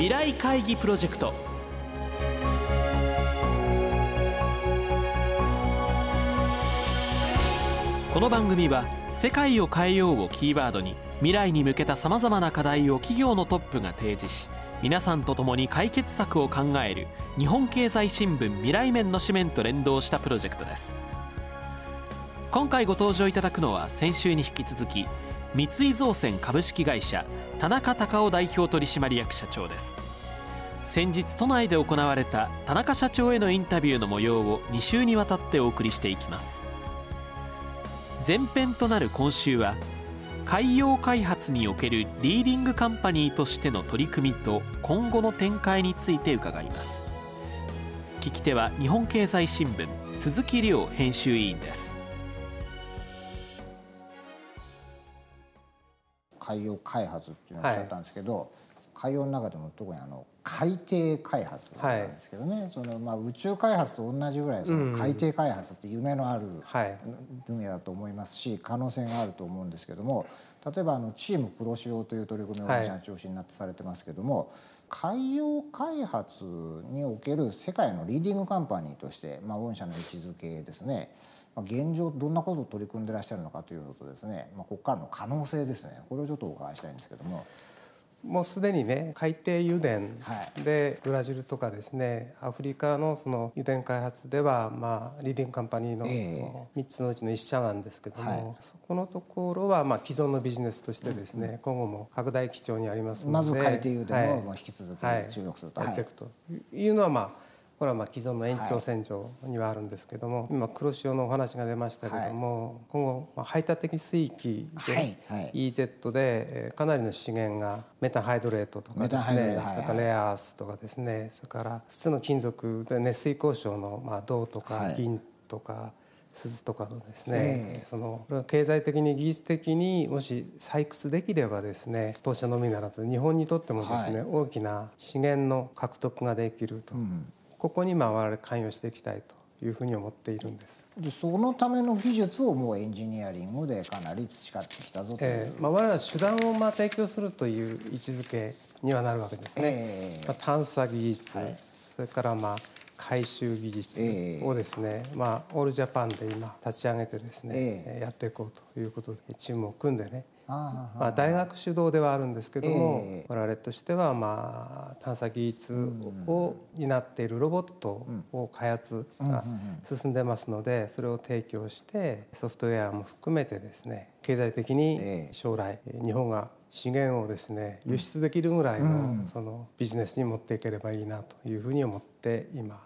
未来会議プロジェクト。この番組は「世界を変えよう」をキーワードに未来に向けたさまざまな課題を企業のトップが提示し皆さんと共に解決策を考える日本経済新聞未来面の紙面と連動したプロジェクトです。今回ご登場いただくのは先週に引き続き三井造船株式会社田中隆夫代表取締役社長です。先日都内で行われた田中社長へのインタビューの模様を2週にわたってお送りしていきます。前編となる今週は海洋開発におけるリーディングカンパニーとしての取り組みと今後の展開について伺います。聞き手は日本経済新聞鈴木亮編集委員です。海洋開発っていうのをおっしゃったんですけど、はい、海洋の中でも特にあの海底開発なんですけどね、はい、そのまあ宇宙開発と同じぐらいその海底開発って夢のある分野だと思いますし可能性があると思うんですけども例えばあのチーム黒潮という取り組みを社長心になってされてますけども、海洋開発における世界のリーディングカンパニーとして、まあ、御社の位置づけですね現状どんなことを取り組んでらっしゃるのかというのとですね、まあ、ここからの可能性ですね。これをちょっとお伺いしたいんですけども。もうすでにね海底油田でブラジルとかですねアフリカのその油田開発ではまあリーディングカンパニーの3つのうちの1社なんですけども、そこのところはまあ既存のビジネスとしてですね、今後も拡大基調にありますのでまず海底油田を引き続き注力すると。はい。はい、というのはまあこれはまあ既存の延長線上にはあるんですけども、はい、今黒潮のお話が出ましたけども、はい、今後排他的水域で、はいはい、EZ でかなりの資源がメタンハイドレートとかですね、それからレアアースとかですねそれから普通の金属で熱水鉱床のまあ銅とか銀とか、鈴とかのですね、えー、その経済的に技術的にもし採掘できればですね当社のみならず日本にとってもですね、はい、大きな資源の獲得ができると、うん、ここにまあ我々関与していきたいというふうに思っているんです。でそのための技術をもうエンジニアリングでかなり培ってきたぞという、えーまあ、我々は手段をまあ提供するという位置づけにはなるわけですね、えー、まあ、探査技術、はい、それからまあ回収技術をですね、えー、まあ、オールジャパンで今立ち上げてですね、えー、やっていこうということでチームを組んでねまあ、大学主導ではあるんですけども、えー、我々としてはまあ探査技術を担っているロボットを開発が進んでますのでそれを提供してソフトウェアも含めてですね経済的に将来日本が資源をですね輸出できるぐらいのそのビジネスに持っていければいいなというふうに思って今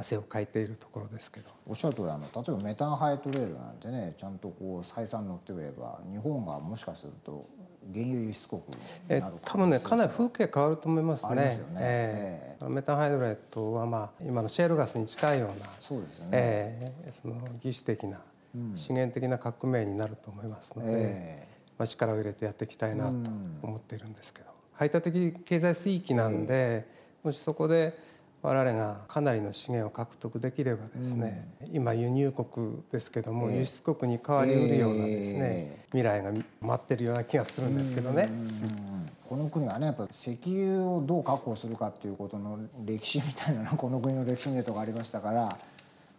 汗をかいているところですけど。おっしゃる通りあの例えばメタンハイトレールなんてねちゃんとこう採算乗ってくれば日本がもしかすると原油輸出国え多分ねかなり風景変わると思いますね。すね。えー、メタンハイドレートはまあ今のシェールガスに近いようなそうですね、えー、その技術的な、資源的な革命になると思いますので、えー、まあ、力を入れてやっていきたいなと思っているんですけど、排他的経済水域なんで、もしそこで我々がかなりの資源を獲得できればですね、うん、今輸入国ですけども、えー、輸出国に変わりうるようなですね、えー、未来が待ってるような気がするんですけどね。この国はねやっぱ石油をどう確保するかっていうことの歴史みたいなの この国の歴史にとかありましたから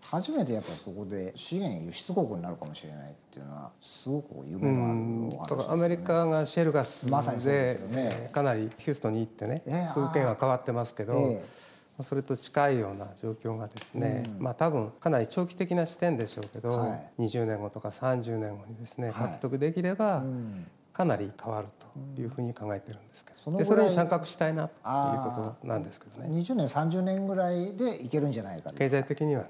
初めてやっぱそこで資源輸出国になるかもしれないっていうのはすごく夢のあるお話です、ね、アメリカがシェルガスで,、まさにでね、かなりヒューストンに行ってね、えー、風景が変わってますけど。えーそれと近いような状況がですね、うん、まあ多分かなり長期的な視点でしょうけど、はい、20年後とか30年後にですね獲得できれば、かなり変わるというふうに考えてるんですけど、うん、でそれに参画したいなということなんですけどね。20年30年ぐらいでいけるんじゃないか経済的にはね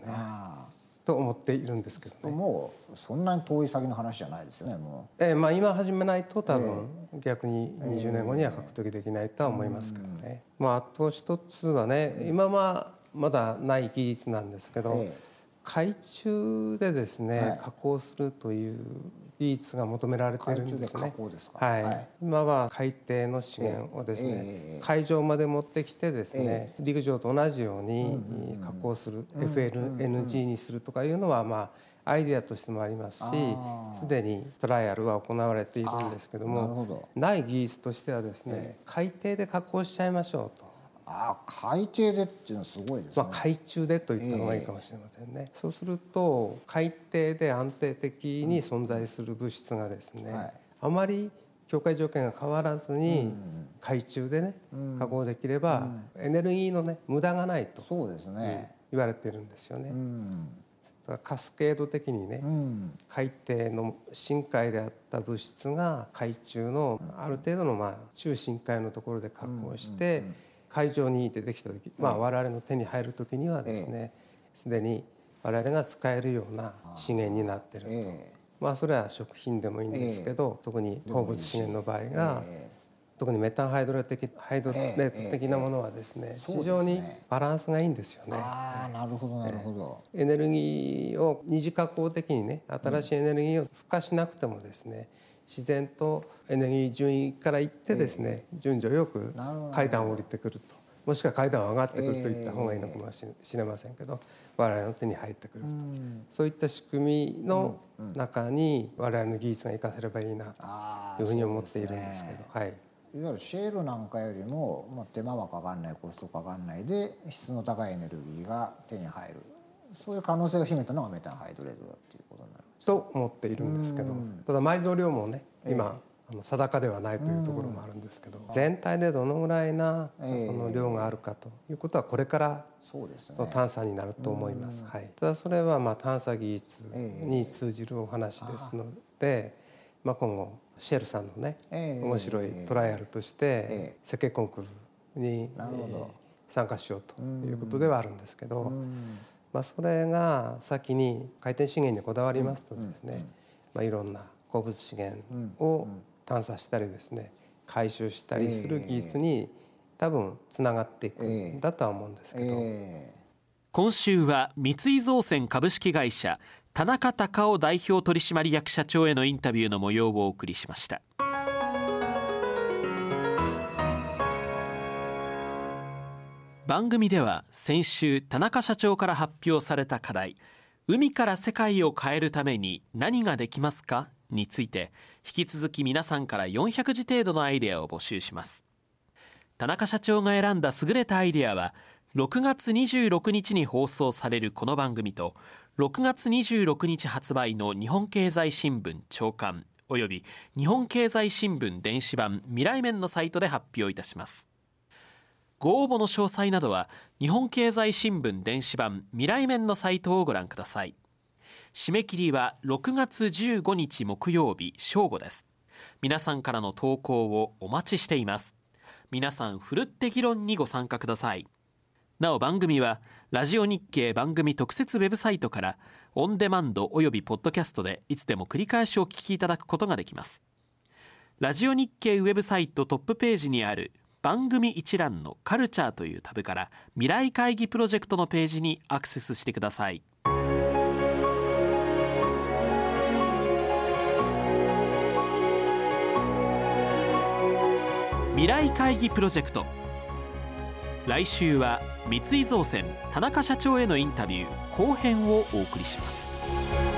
と思っているんですけどね。もうそんなに遠い先の話じゃないですよねもう、えーまあ、今始めないと多分逆に20年後には獲得できないとは思いますけどね、まあ、あと一つはね今はまだない技術なんですけど、海中でですね、加工するという技術が求められているんですね。はい、はい、今は海底の資源をですね、えー、海上まで持ってきてですね、えー、陸上と同じように加工する、うん、FLNG にするとかいうのはまあアイデアとしてもありますしすでにトライアルは行われているんですけどもない技術としてはですね、海底で加工しちゃいましょうと。あ海底でっていうのはすごいですね、まあ、海中でと言った方がいいかもしれませんね、えー、そうすると海底で安定的に存在する物質がですね、うんはい、あまり境界条件が変わらずに海中でね加工できればエネルギーのね無駄がないとそうですね。言われてるんですよね。カスケード的にね、海底の深海であった物質が海中のある程度のまあ中深海のところで加工して海上に出てきた時、まあ、我々の手に入る時にはですねすでに我々が使えるような資源になってると。まあそれは食品でもいいんですけど、特に鉱物資源の場合が、特にメタンハイドレ的ハイドレート的なものはですね、非常にバランスがいいんですよね。あなるほどなるほど、エネルギーを二次加工的にね新しいエネルギーを付加しなくてもですね自然とエネルギー順位からいってですね、順序よく階段を降りてくると。もしくは階段を上がってくるといった方がいいのかもしれませんけど、我々の手に入ってくると、そういった仕組みの中に我々の技術が生かせればいいなというふうに思っているんですけど、はい。いわゆるシェールなんかよりも、まあ、手間はかかんないコストかかんないで質の高いエネルギーが手に入る。そういう可能性を秘めたのがメタンハイドレートだっていうことになりますと思っているんですけどただ埋蔵量もね今、あの定かではないというところもあるんですけど、全体でどのぐらいなその量があるかということはこれからの探査になると思います。はい、ただそれはまあ探査技術に通じるお話ですので、まあ、今後シェルさんのね、面白いトライアルとして設計コンクールに参加しようということではあるんですけど、まあ、それが先に回転資源にこだわりますとですね、まあ、いろんな鉱物資源を探査したりですね回収したりする技術に多分つながっていくんだとは思うんですけど。今週は三井造船株式会社田中隆夫代表取締役社長へのインタビューの模様をお送りしました番組では先週田中社長から発表された課題海から世界を変えるために何ができますか？について引き続き皆さんから400字程度のアイデアを募集します。田中社長が選んだ優れたアイデアは6月26日に放送されるこの番組と6月26日発売の日本経済新聞長官および日本経済新聞電子版未来面のサイトで発表いたします。ご応募の詳細などは日本経済新聞電子版未来面のサイトをご覧ください。締め切りは6月15日木曜日正午です。皆さんからの投稿をお待ちしています。皆さんふるって議論にご参加ください。なお番組はラジオ日経番組特設ウェブサイトからオンデマンドおよびポッドキャストでいつでも繰り返しお聞きいただくことができます。ラジオ日経ウェブサイトトップページにある番組一覧のカルチャーというタブから未来会議プロジェクトのページにアクセスしてください。未来会議プロジェクト。来週は三井造船田中社長へのインタビュー後編をお送りします。